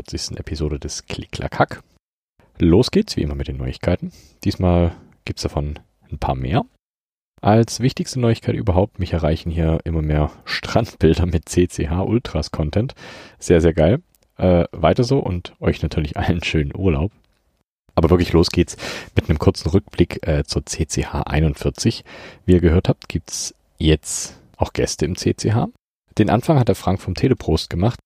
Hallo zur 42. Episode des Klick-Klack-Hack. Los geht's wie immer mit den Neuigkeiten. Diesmal gibt's davon ein paar mehr. Als wichtigste Neuigkeit überhaupt, mich erreichen hier immer mehr Strandbilder mit CCH Ultras Content. Sehr, sehr geil. Äh, weiter so und euch natürlich allen schönen Urlaub. Aber wirklich los geht's mit einem kurzen Rückblick äh, zur CCH 41. Wie ihr gehört habt, gibt's jetzt auch Gäste im CCH. Den Anfang hat der Frank vom Teleprost gemacht,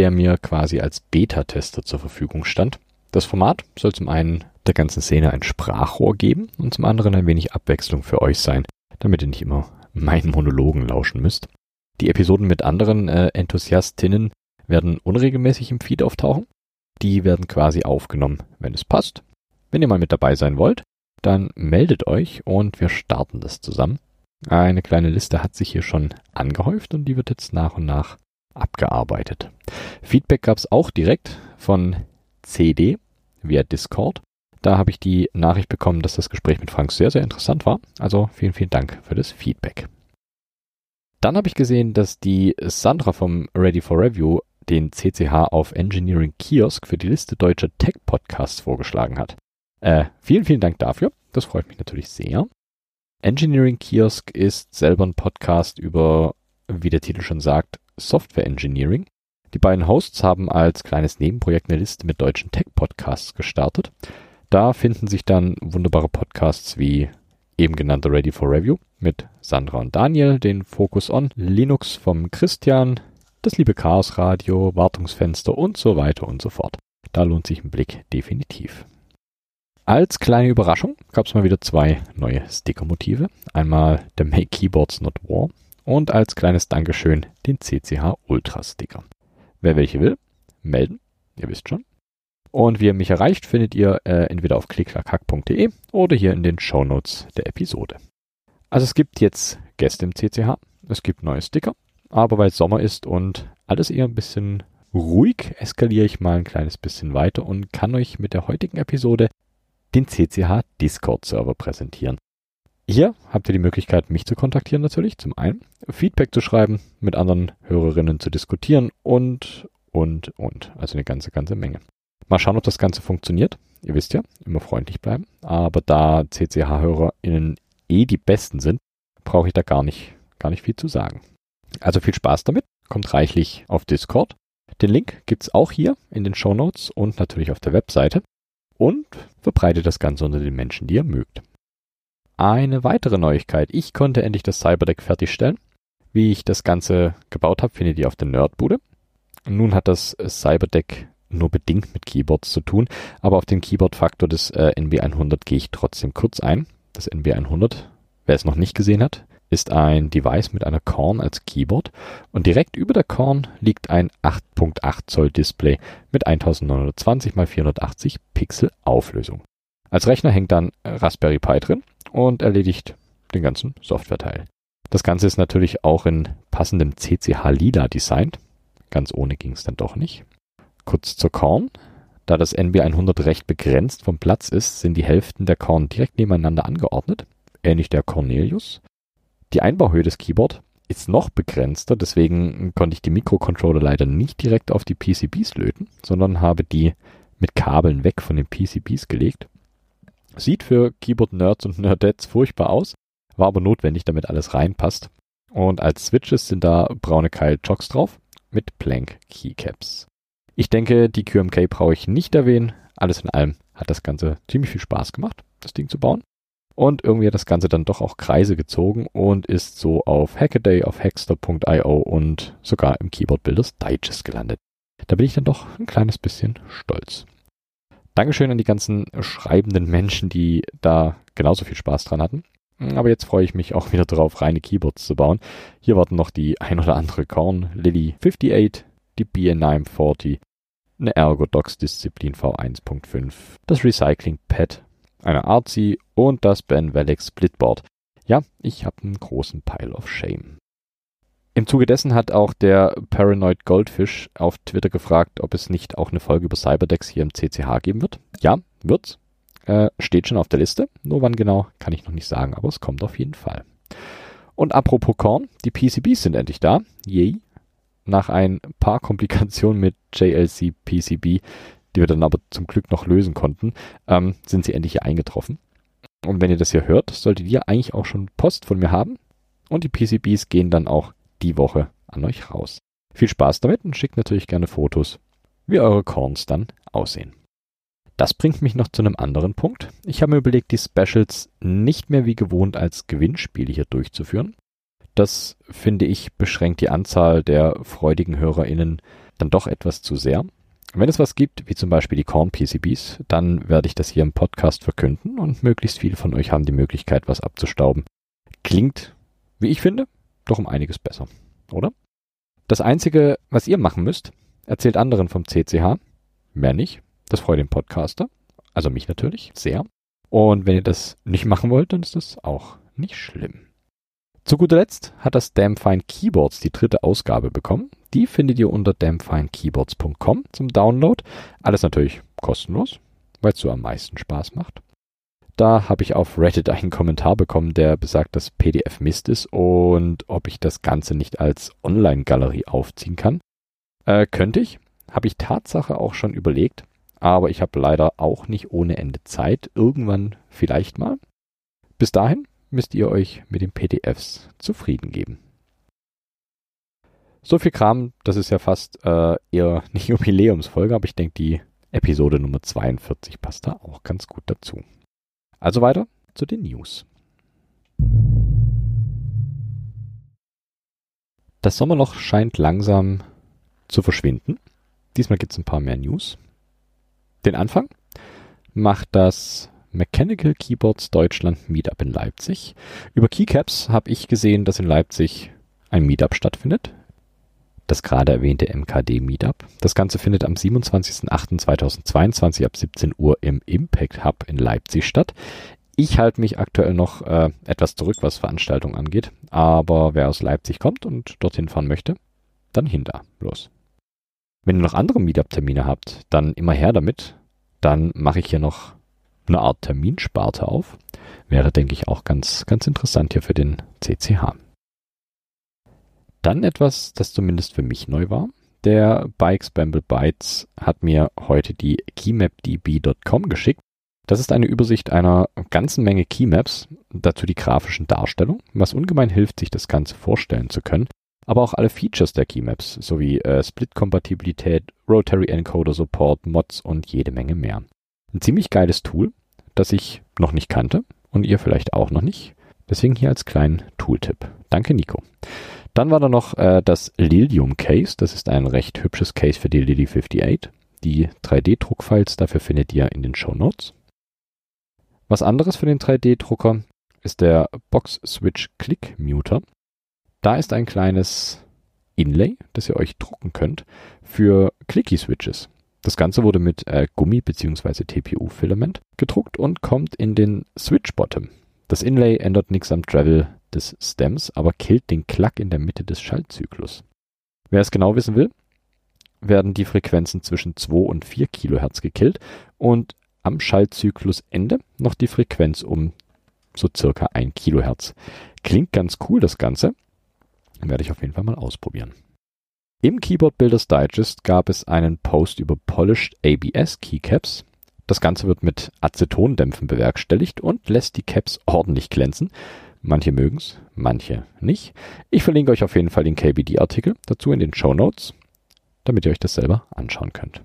der mir quasi als Beta-Tester zur Verfügung stand. Das Format soll zum einen der ganzen Szene ein Sprachrohr geben und zum anderen ein wenig Abwechslung für euch sein, damit ihr nicht immer meinen Monologen lauschen müsst. Die Episoden mit anderen äh, Enthusiastinnen werden unregelmäßig im Feed auftauchen. Die werden quasi aufgenommen, wenn es passt. Wenn ihr mal mit dabei sein wollt, dann meldet euch und wir starten das zusammen. Eine kleine Liste hat sich hier schon angehäuft und die wird jetzt nach und nach abgearbeitet. Feedback gab es auch direkt von CD via Discord. Da habe ich die Nachricht bekommen, dass das Gespräch mit Frank sehr, sehr interessant war. Also vielen, vielen Dank für das Feedback. Dann habe ich gesehen, dass die Sandra vom Ready for Review den CCH auf Engineering Kiosk für die Liste deutscher Tech-Podcasts vorgeschlagen hat. Äh, vielen, vielen Dank dafür. Das freut mich natürlich sehr. Engineering Kiosk ist selber ein Podcast über, wie der Titel schon sagt, Software Engineering. Die beiden Hosts haben als kleines Nebenprojekt eine Liste mit deutschen Tech-Podcasts gestartet. Da finden sich dann wunderbare Podcasts wie eben genannte Ready for Review mit Sandra und Daniel, den Focus on Linux vom Christian, das liebe Chaos Radio, Wartungsfenster und so weiter und so fort. Da lohnt sich ein Blick definitiv. Als kleine Überraschung gab es mal wieder zwei neue Sticker-Motive. Einmal der Make Keyboards Not War und als kleines Dankeschön den CCH Ultra Sticker. Wer welche will, melden, ihr wisst schon. Und wie ihr mich erreicht, findet ihr äh, entweder auf klicklackhack.de oder hier in den Show Notes der Episode. Also es gibt jetzt Gäste im CCH, es gibt neue Sticker, aber weil Sommer ist und alles eher ein bisschen ruhig, eskaliere ich mal ein kleines bisschen weiter und kann euch mit der heutigen Episode den CCH Discord Server präsentieren. Hier habt ihr die Möglichkeit, mich zu kontaktieren natürlich, zum einen, Feedback zu schreiben, mit anderen Hörerinnen zu diskutieren und, und, und. Also eine ganze, ganze Menge. Mal schauen, ob das Ganze funktioniert. Ihr wisst ja, immer freundlich bleiben. Aber da CCH-HörerInnen eh die besten sind, brauche ich da gar nicht, gar nicht viel zu sagen. Also viel Spaß damit. Kommt reichlich auf Discord. Den Link gibt's auch hier in den Show Notes und natürlich auf der Webseite und verbreitet das Ganze unter den Menschen, die ihr mögt. Eine weitere Neuigkeit. Ich konnte endlich das Cyberdeck fertigstellen. Wie ich das Ganze gebaut habe, findet ihr auf der Nerdbude. Nun hat das Cyberdeck nur bedingt mit Keyboards zu tun, aber auf den Keyboard-Faktor des äh, NB100 gehe ich trotzdem kurz ein. Das NB100, wer es noch nicht gesehen hat, ist ein Device mit einer Korn als Keyboard und direkt über der Korn liegt ein 8.8 Zoll Display mit 1920 x 480 Pixel Auflösung. Als Rechner hängt dann Raspberry Pi drin und erledigt den ganzen Softwareteil. Das Ganze ist natürlich auch in passendem CCH Lila designt. Ganz ohne ging es dann doch nicht. Kurz zur Korn. Da das NB100 recht begrenzt vom Platz ist, sind die Hälften der Korn direkt nebeneinander angeordnet, ähnlich der Cornelius. Die Einbauhöhe des Keyboard ist noch begrenzter, deswegen konnte ich die Mikrocontroller leider nicht direkt auf die PCBs löten, sondern habe die mit Kabeln weg von den PCBs gelegt. Sieht für Keyboard-Nerds und Nerdettes furchtbar aus, war aber notwendig, damit alles reinpasst. Und als Switches sind da braune Keil-Jocks drauf mit Plank Keycaps. Ich denke, die QMK brauche ich nicht erwähnen. Alles in allem hat das Ganze ziemlich viel Spaß gemacht, das Ding zu bauen. Und irgendwie hat das Ganze dann doch auch Kreise gezogen und ist so auf Hackaday, auf Hackster.io und sogar im Keyboard Builders Digest gelandet. Da bin ich dann doch ein kleines bisschen stolz. Dankeschön an die ganzen schreibenden Menschen, die da genauso viel Spaß dran hatten. Aber jetzt freue ich mich auch wieder darauf, reine Keyboards zu bauen. Hier warten noch die ein oder andere Korn Lily 58, die BN940, eine Ergodox Disziplin V1.5, das Recycling Pad eine Artsy und das Ben Welleck Splitboard. Ja, ich habe einen großen Pile of Shame. Im Zuge dessen hat auch der Paranoid Goldfish auf Twitter gefragt, ob es nicht auch eine Folge über Cyberdecks hier im CCH geben wird. Ja, wird's. Äh, steht schon auf der Liste. Nur wann genau, kann ich noch nicht sagen, aber es kommt auf jeden Fall. Und apropos Korn, die PCBs sind endlich da. Yay. nach ein paar Komplikationen mit JLC PCB, die wir dann aber zum Glück noch lösen konnten, ähm, sind sie endlich hier eingetroffen. Und wenn ihr das hier hört, solltet ihr eigentlich auch schon Post von mir haben. Und die PCBs gehen dann auch die Woche an euch raus. Viel Spaß damit und schickt natürlich gerne Fotos, wie eure Corns dann aussehen. Das bringt mich noch zu einem anderen Punkt. Ich habe mir überlegt, die Specials nicht mehr wie gewohnt als Gewinnspiele hier durchzuführen. Das finde ich beschränkt die Anzahl der freudigen HörerInnen dann doch etwas zu sehr. Wenn es was gibt, wie zum Beispiel die Corn PCBs, dann werde ich das hier im Podcast verkünden und möglichst viele von euch haben die Möglichkeit, was abzustauben. Klingt, wie ich finde, doch um einiges besser, oder? Das Einzige, was ihr machen müsst, erzählt anderen vom CCH. Mehr nicht. Das freut den Podcaster. Also mich natürlich sehr. Und wenn ihr das nicht machen wollt, dann ist das auch nicht schlimm. Zu guter Letzt hat das Damfine Keyboards die dritte Ausgabe bekommen. Die findet ihr unter damfinekeyboards.com zum Download. Alles natürlich kostenlos, weil es so am meisten Spaß macht. Da habe ich auf Reddit einen Kommentar bekommen, der besagt, dass PDF Mist ist und ob ich das Ganze nicht als Online-Galerie aufziehen kann. Äh, könnte ich. Habe ich Tatsache auch schon überlegt, aber ich habe leider auch nicht ohne Ende Zeit. Irgendwann vielleicht mal. Bis dahin müsst ihr euch mit den PDFs zufrieden geben. So viel Kram, das ist ja fast äh, eher eine Jubiläumsfolge, aber ich denke, die Episode Nummer 42 passt da auch ganz gut dazu. Also weiter zu den News. Das Sommerloch scheint langsam zu verschwinden. Diesmal gibt es ein paar mehr News. Den Anfang macht das Mechanical Keyboards Deutschland Meetup in Leipzig. Über Keycaps habe ich gesehen, dass in Leipzig ein Meetup stattfindet. Das gerade erwähnte MKD Meetup. Das Ganze findet am 27.08.2022 ab 17 Uhr im Impact Hub in Leipzig statt. Ich halte mich aktuell noch äh, etwas zurück, was Veranstaltungen angeht. Aber wer aus Leipzig kommt und dorthin fahren möchte, dann hinter. Los. Wenn ihr noch andere Meetup-Termine habt, dann immer her damit. Dann mache ich hier noch eine Art Terminsparte auf. Wäre, denke ich, auch ganz, ganz interessant hier für den CCH. Dann etwas, das zumindest für mich neu war. Der Bikes Bamble Bytes hat mir heute die keymapdb.com geschickt. Das ist eine Übersicht einer ganzen Menge Keymaps, dazu die grafischen Darstellungen, was ungemein hilft, sich das Ganze vorstellen zu können, aber auch alle Features der Keymaps, sowie äh, Split-Kompatibilität, Rotary Encoder Support, Mods und jede Menge mehr. Ein ziemlich geiles Tool, das ich noch nicht kannte und ihr vielleicht auch noch nicht. Deswegen hier als kleinen Tooltip. Danke, Nico. Dann war da noch äh, das Lilium Case. Das ist ein recht hübsches Case für die Lily 58. Die 3D-Druckfiles dafür findet ihr in den Show Notes. Was anderes für den 3D-Drucker ist der Box Switch Click Muter. Da ist ein kleines Inlay, das ihr euch drucken könnt für Clicky Switches. Das Ganze wurde mit äh, Gummi bzw. TPU-Filament gedruckt und kommt in den Switch Bottom. Das Inlay ändert nichts am Travel des Stems, aber killt den Klack in der Mitte des Schaltzyklus. Wer es genau wissen will, werden die Frequenzen zwischen 2 und 4 Kilohertz gekillt und am Schaltzyklusende noch die Frequenz um so circa 1 Kilohertz. Klingt ganz cool, das Ganze. Werde ich auf jeden Fall mal ausprobieren. Im Keyboard Builders Digest gab es einen Post über Polished ABS Keycaps. Das Ganze wird mit Acetondämpfen bewerkstelligt und lässt die Caps ordentlich glänzen. Manche mögen's, manche nicht. Ich verlinke euch auf jeden Fall den KBD-Artikel dazu in den Show Notes, damit ihr euch das selber anschauen könnt.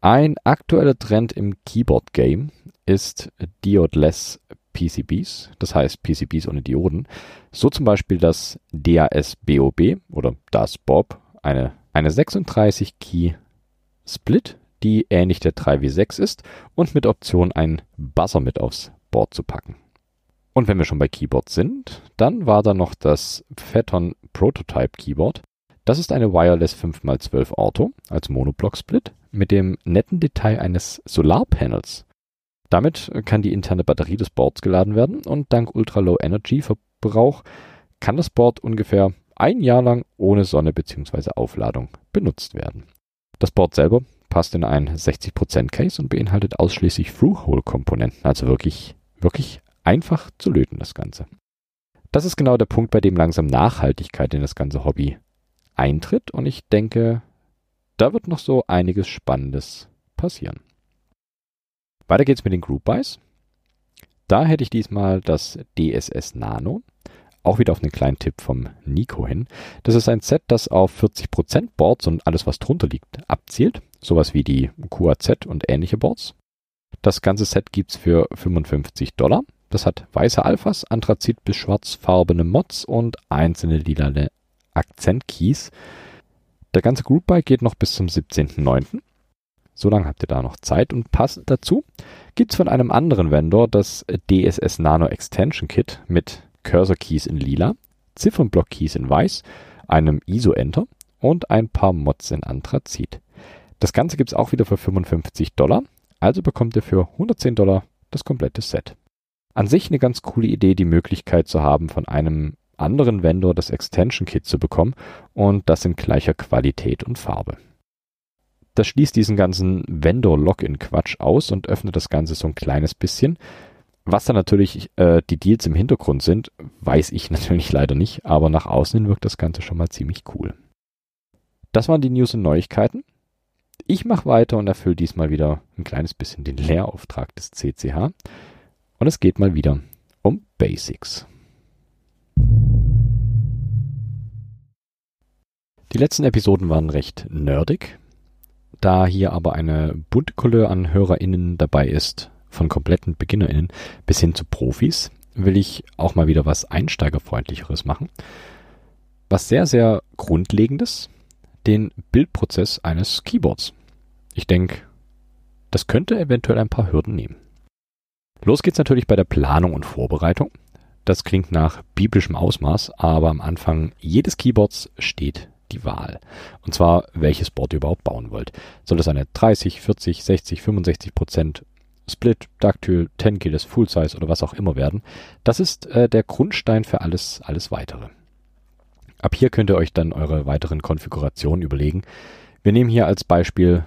Ein aktueller Trend im Keyboard-Game ist Diodless PCBs, das heißt PCBs ohne Dioden. So zum Beispiel das DAS-BOB oder das Bob, eine, eine 36-Key-Split, die ähnlich der 3W6 ist und mit Option einen Buzzer mit aufs Board zu packen. Und wenn wir schon bei Keyboards sind, dann war da noch das Phaeton Prototype Keyboard. Das ist eine Wireless 5x12 Auto als Monoblock-Split mit dem netten Detail eines Solarpanels. Damit kann die interne Batterie des Boards geladen werden und dank Ultra-Low-Energy-Verbrauch kann das Board ungefähr ein Jahr lang ohne Sonne bzw. Aufladung benutzt werden. Das Board selber passt in ein 60% Case und beinhaltet ausschließlich Through-Hole-Komponenten, also wirklich, wirklich einfach zu löten, das Ganze. Das ist genau der Punkt, bei dem langsam Nachhaltigkeit in das ganze Hobby eintritt und ich denke, da wird noch so einiges Spannendes passieren. Weiter geht's mit den Group Buys. Da hätte ich diesmal das DSS Nano. Auch wieder auf einen kleinen Tipp vom Nico hin. Das ist ein Set, das auf 40% Boards und alles, was drunter liegt, abzielt. Sowas wie die QAZ und ähnliche Boards. Das ganze Set gibt's für 55 Dollar. Das hat weiße Alphas, Anthrazit bis schwarzfarbene Mods und einzelne lilane Akzentkeys. Der ganze Group Buy geht noch bis zum 17.09. So lange habt ihr da noch Zeit und passend dazu gibt's von einem anderen Vendor das DSS Nano Extension Kit mit Cursor Keys in lila, Ziffernblock Keys in weiß, einem ISO Enter und ein paar Mods in Anthrazit. Das Ganze gibt's auch wieder für 55 Dollar, also bekommt ihr für 110 Dollar das komplette Set. An sich eine ganz coole Idee, die Möglichkeit zu haben, von einem anderen Vendor das Extension Kit zu bekommen und das in gleicher Qualität und Farbe. Das schließt diesen ganzen Vendor-Login-Quatsch aus und öffnet das Ganze so ein kleines bisschen. Was dann natürlich äh, die Deals im Hintergrund sind, weiß ich natürlich leider nicht, aber nach außen hin wirkt das Ganze schon mal ziemlich cool. Das waren die News und Neuigkeiten. Ich mache weiter und erfülle diesmal wieder ein kleines bisschen den Lehrauftrag des CCH. Und es geht mal wieder um Basics. Die letzten Episoden waren recht nerdig. Da hier aber eine bunte Couleur an HörerInnen dabei ist, von kompletten BeginnerInnen bis hin zu Profis, will ich auch mal wieder was Einsteigerfreundlicheres machen. Was sehr, sehr Grundlegendes, den Bildprozess eines Keyboards. Ich denke, das könnte eventuell ein paar Hürden nehmen. Los geht's natürlich bei der Planung und Vorbereitung. Das klingt nach biblischem Ausmaß, aber am Anfang jedes Keyboards steht die Wahl. Und zwar, welches Board ihr überhaupt bauen wollt. Soll das eine 30, 40, 60, 65 Prozent Split, Dactyl, Tenkeyless, Full Size oder was auch immer werden? Das ist äh, der Grundstein für alles, alles weitere. Ab hier könnt ihr euch dann eure weiteren Konfigurationen überlegen. Wir nehmen hier als Beispiel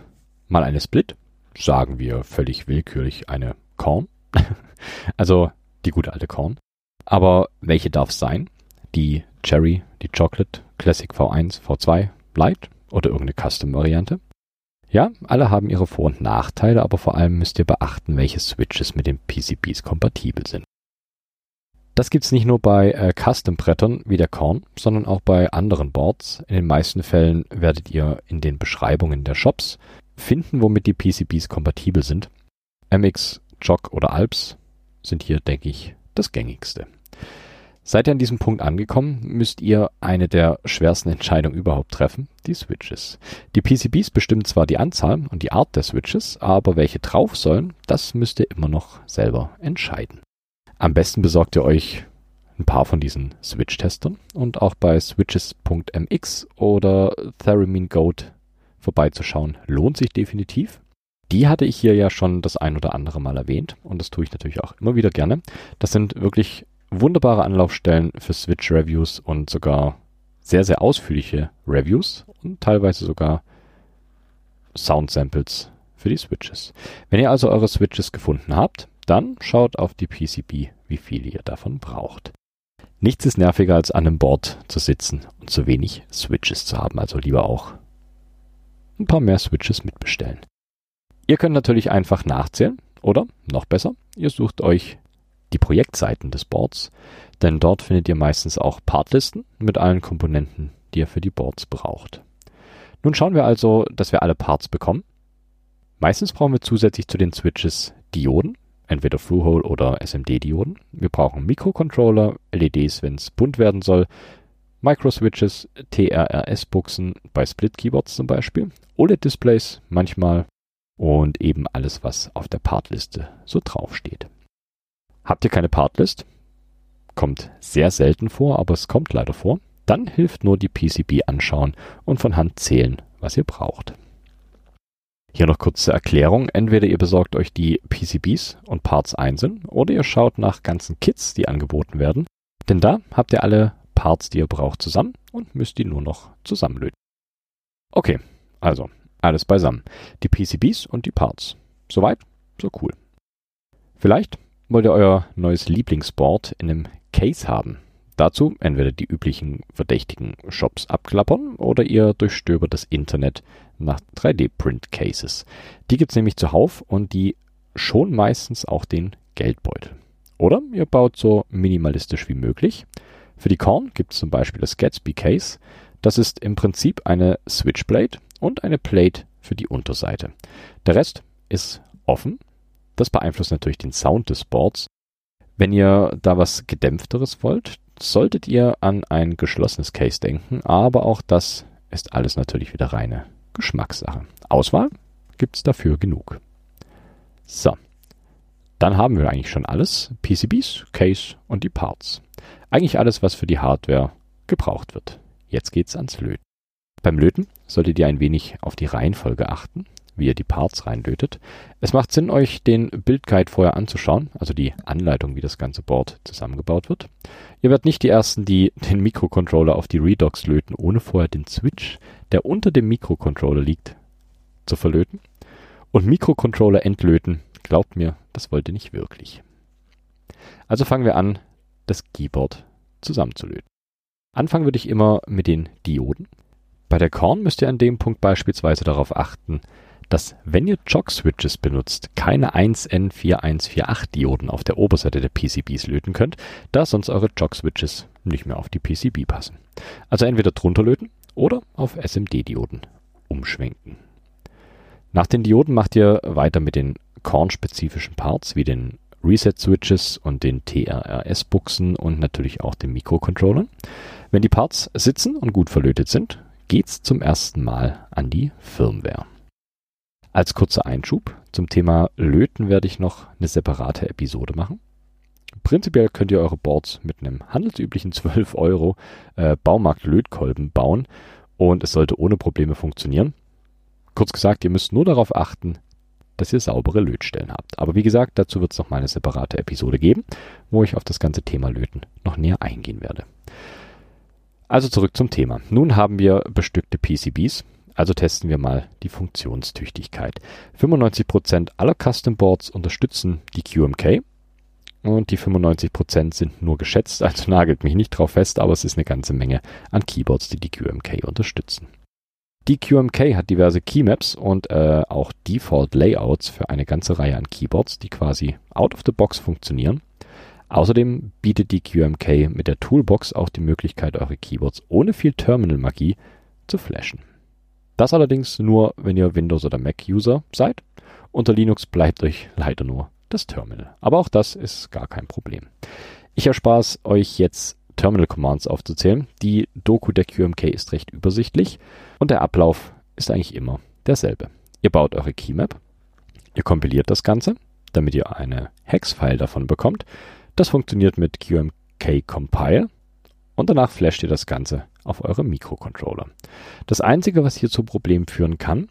mal eine Split, sagen wir völlig willkürlich eine Korn also die gute alte Korn. Aber welche darf es sein? Die Cherry, die Chocolate, Classic V1, V2, Light oder irgendeine Custom-Variante? Ja, alle haben ihre Vor- und Nachteile, aber vor allem müsst ihr beachten, welche Switches mit den PCBs kompatibel sind. Das gibt's nicht nur bei äh, Custom-Brettern wie der Korn, sondern auch bei anderen Boards. In den meisten Fällen werdet ihr in den Beschreibungen der Shops finden, womit die PCBs kompatibel sind. MX Jog oder Alps sind hier, denke ich, das gängigste. Seid ihr an diesem Punkt angekommen, müsst ihr eine der schwersten Entscheidungen überhaupt treffen, die Switches. Die PCBs bestimmen zwar die Anzahl und die Art der Switches, aber welche drauf sollen, das müsst ihr immer noch selber entscheiden. Am besten besorgt ihr euch ein paar von diesen Switch-Testern und auch bei switches.mx oder Theremin Goat vorbeizuschauen lohnt sich definitiv. Die hatte ich hier ja schon das ein oder andere Mal erwähnt und das tue ich natürlich auch immer wieder gerne. Das sind wirklich wunderbare Anlaufstellen für Switch-Reviews und sogar sehr, sehr ausführliche Reviews und teilweise sogar Sound-Samples für die Switches. Wenn ihr also eure Switches gefunden habt, dann schaut auf die PCB, wie viel ihr davon braucht. Nichts ist nerviger, als an einem Board zu sitzen und zu wenig Switches zu haben, also lieber auch ein paar mehr Switches mitbestellen. Ihr könnt natürlich einfach nachzählen oder noch besser, ihr sucht euch die Projektseiten des Boards, denn dort findet ihr meistens auch Partlisten mit allen Komponenten, die ihr für die Boards braucht. Nun schauen wir also, dass wir alle Parts bekommen. Meistens brauchen wir zusätzlich zu den Switches Dioden, entweder Through-Hole oder SMD-Dioden. Wir brauchen Mikrocontroller, LEDs, wenn es bunt werden soll, Microswitches, TRRS-Buchsen bei Split-Keyboards zum Beispiel, OLED-Displays manchmal und eben alles, was auf der Partliste so draufsteht. Habt ihr keine Partlist? Kommt sehr selten vor, aber es kommt leider vor. Dann hilft nur die PCB anschauen und von Hand zählen, was ihr braucht. Hier noch kurze Erklärung. Entweder ihr besorgt euch die PCBs und Parts einzeln oder ihr schaut nach ganzen Kits, die angeboten werden. Denn da habt ihr alle Parts, die ihr braucht, zusammen und müsst die nur noch zusammenlöten. Okay, also alles beisammen. Die PCBs und die Parts. Soweit, so cool. Vielleicht wollt ihr euer neues Lieblingsboard in einem Case haben. Dazu entweder die üblichen verdächtigen Shops abklappern oder ihr durchstöbert das Internet nach 3D-Print-Cases. Die gibt's nämlich zuhauf und die schon meistens auch den Geldbeutel. Oder ihr baut so minimalistisch wie möglich. Für die Korn gibt's zum Beispiel das Gatsby Case. Das ist im Prinzip eine Switchblade und eine Plate für die Unterseite. Der Rest ist offen. Das beeinflusst natürlich den Sound des Boards. Wenn ihr da was gedämpfteres wollt, solltet ihr an ein geschlossenes Case denken, aber auch das ist alles natürlich wieder reine Geschmackssache. Auswahl gibt's dafür genug. So, dann haben wir eigentlich schon alles. PCBs, Case und die Parts. Eigentlich alles, was für die Hardware gebraucht wird. Jetzt geht's ans Löten. Beim Löten solltet ihr ein wenig auf die Reihenfolge achten wie ihr die Parts reinlötet. Es macht Sinn, euch den Bildguide vorher anzuschauen, also die Anleitung, wie das ganze Board zusammengebaut wird. Ihr werdet nicht die Ersten, die den Mikrocontroller auf die Redox löten, ohne vorher den Switch, der unter dem Mikrocontroller liegt, zu verlöten. Und Mikrocontroller entlöten, glaubt mir, das wollt ihr nicht wirklich. Also fangen wir an, das Keyboard zusammenzulöten. Anfangen würde ich immer mit den Dioden. Bei der Korn müsst ihr an dem Punkt beispielsweise darauf achten, dass wenn ihr Jog-Switches benutzt, keine 1N4148-Dioden auf der Oberseite der PCBs löten könnt, da sonst eure Jog-Switches nicht mehr auf die PCB passen. Also entweder drunter löten oder auf SMD-Dioden umschwenken. Nach den Dioden macht ihr weiter mit den Korn-spezifischen Parts wie den Reset-Switches und den TRRS-Buchsen und natürlich auch den Mikrocontrollern. Wenn die Parts sitzen und gut verlötet sind, geht's zum ersten Mal an die Firmware. Als kurzer Einschub zum Thema Löten werde ich noch eine separate Episode machen. Prinzipiell könnt ihr eure Boards mit einem handelsüblichen 12 Euro äh, Baumarkt-Lötkolben bauen und es sollte ohne Probleme funktionieren. Kurz gesagt, ihr müsst nur darauf achten, dass ihr saubere Lötstellen habt. Aber wie gesagt, dazu wird es noch mal eine separate Episode geben, wo ich auf das ganze Thema Löten noch näher eingehen werde. Also zurück zum Thema. Nun haben wir bestückte PCBs, also testen wir mal die Funktionstüchtigkeit. 95% aller Custom Boards unterstützen die QMK und die 95% sind nur geschätzt, also nagelt mich nicht drauf fest, aber es ist eine ganze Menge an Keyboards, die die QMK unterstützen. Die QMK hat diverse Keymaps und äh, auch Default Layouts für eine ganze Reihe an Keyboards, die quasi out of the box funktionieren. Außerdem bietet die QMK mit der Toolbox auch die Möglichkeit, eure Keyboards ohne viel Terminal-Magie zu flashen. Das allerdings nur, wenn ihr Windows- oder Mac-User seid. Unter Linux bleibt euch leider nur das Terminal. Aber auch das ist gar kein Problem. Ich erspare es euch jetzt Terminal Commands aufzuzählen. Die Doku der QMK ist recht übersichtlich und der Ablauf ist eigentlich immer derselbe. Ihr baut eure Keymap, ihr kompiliert das Ganze, damit ihr eine Hex-File davon bekommt. Das funktioniert mit QMK Compile und danach flasht ihr das Ganze auf eure Mikrocontroller. Das einzige, was hier zu Problemen führen kann,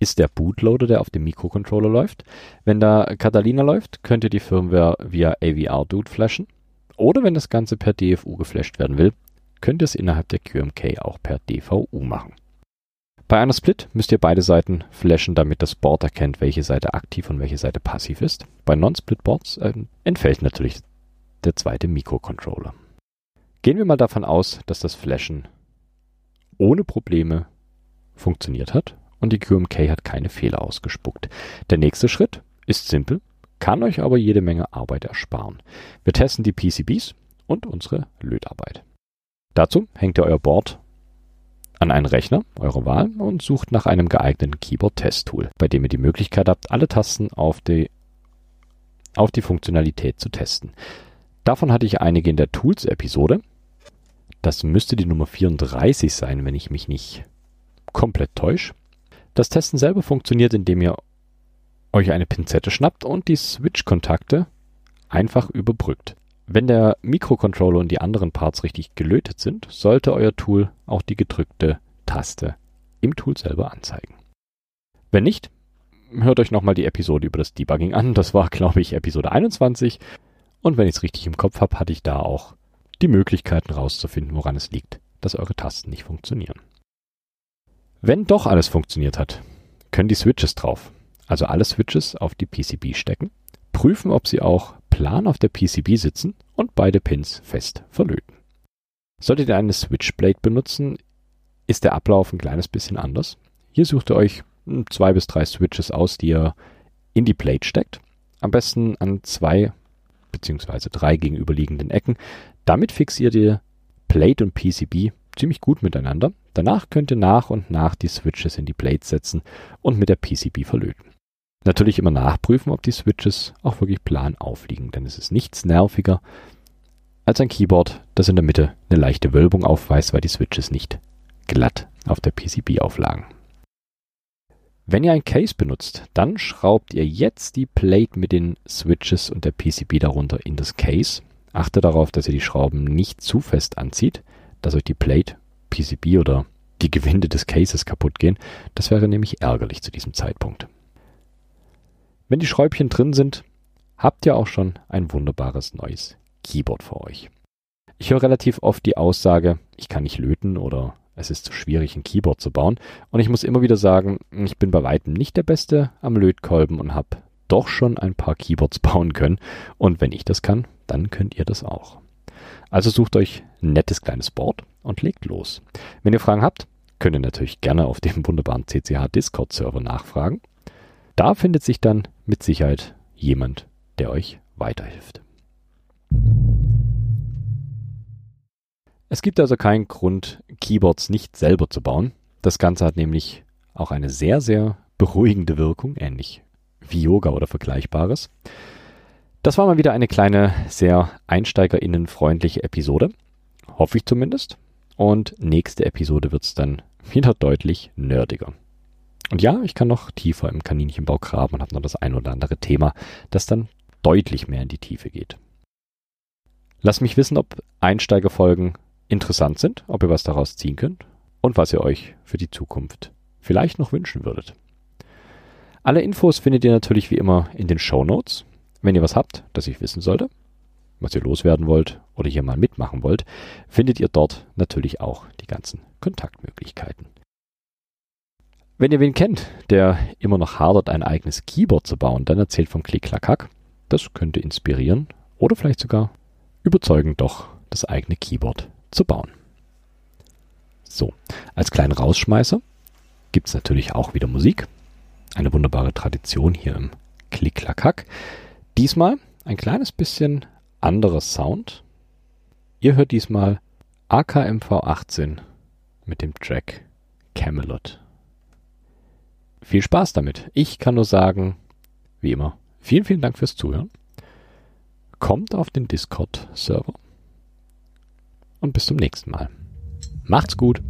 ist der Bootloader, der auf dem Mikrocontroller läuft. Wenn da Catalina läuft, könnt ihr die Firmware via AVR-Dude flashen. Oder wenn das Ganze per DFU geflasht werden will, könnt ihr es innerhalb der QMK auch per DVU machen. Bei einer Split müsst ihr beide Seiten flashen, damit das Board erkennt, welche Seite aktiv und welche Seite passiv ist. Bei Non-Split-Boards äh, entfällt natürlich der zweite Mikrocontroller. Gehen wir mal davon aus, dass das Flashen ohne Probleme funktioniert hat und die QMK hat keine Fehler ausgespuckt. Der nächste Schritt ist simpel, kann euch aber jede Menge Arbeit ersparen. Wir testen die PCBs und unsere Lötarbeit. Dazu hängt ihr euer Board an einen Rechner eurer Wahl und sucht nach einem geeigneten Keyboard-Test-Tool, bei dem ihr die Möglichkeit habt, alle Tasten auf die, auf die Funktionalität zu testen. Davon hatte ich einige in der Tools-Episode. Das müsste die Nummer 34 sein, wenn ich mich nicht komplett täusche. Das Testen selber funktioniert, indem ihr euch eine Pinzette schnappt und die Switch-Kontakte einfach überbrückt. Wenn der Mikrocontroller und die anderen Parts richtig gelötet sind, sollte euer Tool auch die gedrückte Taste im Tool selber anzeigen. Wenn nicht, hört euch nochmal die Episode über das Debugging an. Das war, glaube ich, Episode 21. Und wenn ich es richtig im Kopf habe, hatte ich da auch die Möglichkeiten rauszufinden, woran es liegt, dass eure Tasten nicht funktionieren. Wenn doch alles funktioniert hat, können die Switches drauf, also alle Switches auf die PCB stecken, prüfen, ob sie auch plan auf der PCB sitzen und beide Pins fest verlöten. Solltet ihr eine Switchblade benutzen, ist der Ablauf ein kleines bisschen anders. Hier sucht ihr euch zwei bis drei Switches aus, die ihr in die Plate steckt. Am besten an zwei beziehungsweise drei gegenüberliegenden Ecken. Damit fixiert ihr Plate und PCB ziemlich gut miteinander. Danach könnt ihr nach und nach die Switches in die Plate setzen und mit der PCB verlöten. Natürlich immer nachprüfen, ob die Switches auch wirklich plan aufliegen, denn es ist nichts nerviger als ein Keyboard, das in der Mitte eine leichte Wölbung aufweist, weil die Switches nicht glatt auf der PCB auflagen. Wenn ihr ein Case benutzt, dann schraubt ihr jetzt die Plate mit den Switches und der PCB darunter in das Case. Achtet darauf, dass ihr die Schrauben nicht zu fest anzieht, dass euch die Plate, PCB oder die Gewinde des Cases kaputt gehen. Das wäre nämlich ärgerlich zu diesem Zeitpunkt. Wenn die Schräubchen drin sind, habt ihr auch schon ein wunderbares neues Keyboard vor euch. Ich höre relativ oft die Aussage, ich kann nicht löten oder es ist zu schwierig, ein Keyboard zu bauen. Und ich muss immer wieder sagen, ich bin bei weitem nicht der Beste am Lötkolben und habe doch schon ein paar Keyboards bauen können. Und wenn ich das kann, dann könnt ihr das auch. Also sucht euch ein nettes kleines Board und legt los. Wenn ihr Fragen habt, könnt ihr natürlich gerne auf dem wunderbaren CCH Discord Server nachfragen. Da findet sich dann mit Sicherheit jemand, der euch weiterhilft. Es gibt also keinen Grund, Keyboards nicht selber zu bauen. Das Ganze hat nämlich auch eine sehr, sehr beruhigende Wirkung, ähnlich wie Yoga oder Vergleichbares. Das war mal wieder eine kleine, sehr einsteigerinnenfreundliche Episode. Hoffe ich zumindest. Und nächste Episode wird es dann wieder deutlich nerdiger. Und ja, ich kann noch tiefer im Kaninchenbau graben und habe noch das ein oder andere Thema, das dann deutlich mehr in die Tiefe geht. Lass mich wissen, ob Einsteigerfolgen interessant sind, ob ihr was daraus ziehen könnt und was ihr euch für die Zukunft vielleicht noch wünschen würdet. Alle Infos findet ihr natürlich wie immer in den Show Notes. Wenn ihr was habt, das ich wissen sollte, was ihr loswerden wollt oder hier mal mitmachen wollt, findet ihr dort natürlich auch die ganzen Kontaktmöglichkeiten. Wenn ihr wen kennt, der immer noch hadert, ein eigenes Keyboard zu bauen, dann erzählt vom Klick-Klack-Hack. Das könnte inspirieren oder vielleicht sogar überzeugen, doch das eigene Keyboard zu bauen. So, als kleinen Rausschmeißer gibt es natürlich auch wieder Musik. Eine wunderbare Tradition hier im Klick-Klack-Hack. Diesmal ein kleines bisschen anderer Sound. Ihr hört diesmal AKMV 18 mit dem Track Camelot. Viel Spaß damit. Ich kann nur sagen, wie immer, vielen, vielen Dank fürs Zuhören. Kommt auf den Discord-Server und bis zum nächsten Mal. Macht's gut!